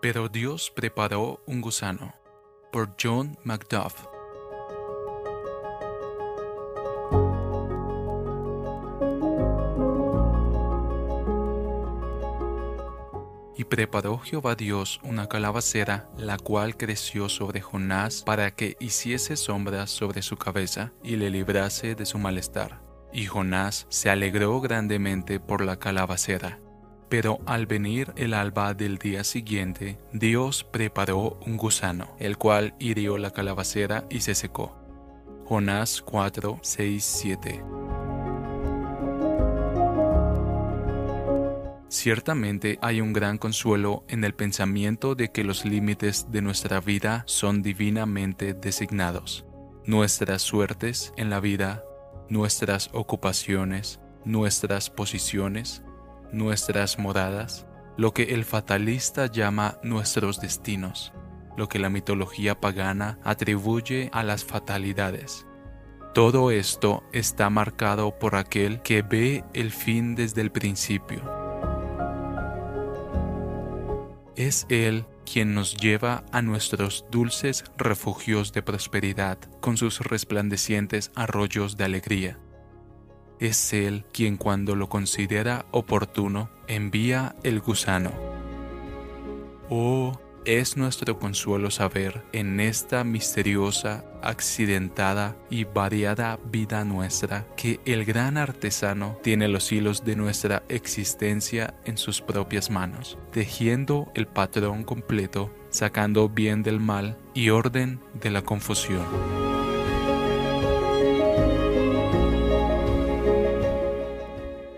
Pero Dios preparó un gusano. Por John Macduff. Y preparó Jehová Dios una calabacera, la cual creció sobre Jonás para que hiciese sombras sobre su cabeza y le librase de su malestar. Y Jonás se alegró grandemente por la calabacera. Pero al venir el alba del día siguiente, Dios preparó un gusano, el cual hirió la calabacera y se secó. Jonás 4, 6, 7. Ciertamente hay un gran consuelo en el pensamiento de que los límites de nuestra vida son divinamente designados. Nuestras suertes en la vida, nuestras ocupaciones, nuestras posiciones, nuestras moradas, lo que el fatalista llama nuestros destinos, lo que la mitología pagana atribuye a las fatalidades. Todo esto está marcado por aquel que ve el fin desde el principio. Es Él quien nos lleva a nuestros dulces refugios de prosperidad con sus resplandecientes arroyos de alegría es Él quien cuando lo considera oportuno envía el gusano. Oh, es nuestro consuelo saber en esta misteriosa, accidentada y variada vida nuestra que el gran artesano tiene los hilos de nuestra existencia en sus propias manos, tejiendo el patrón completo, sacando bien del mal y orden de la confusión.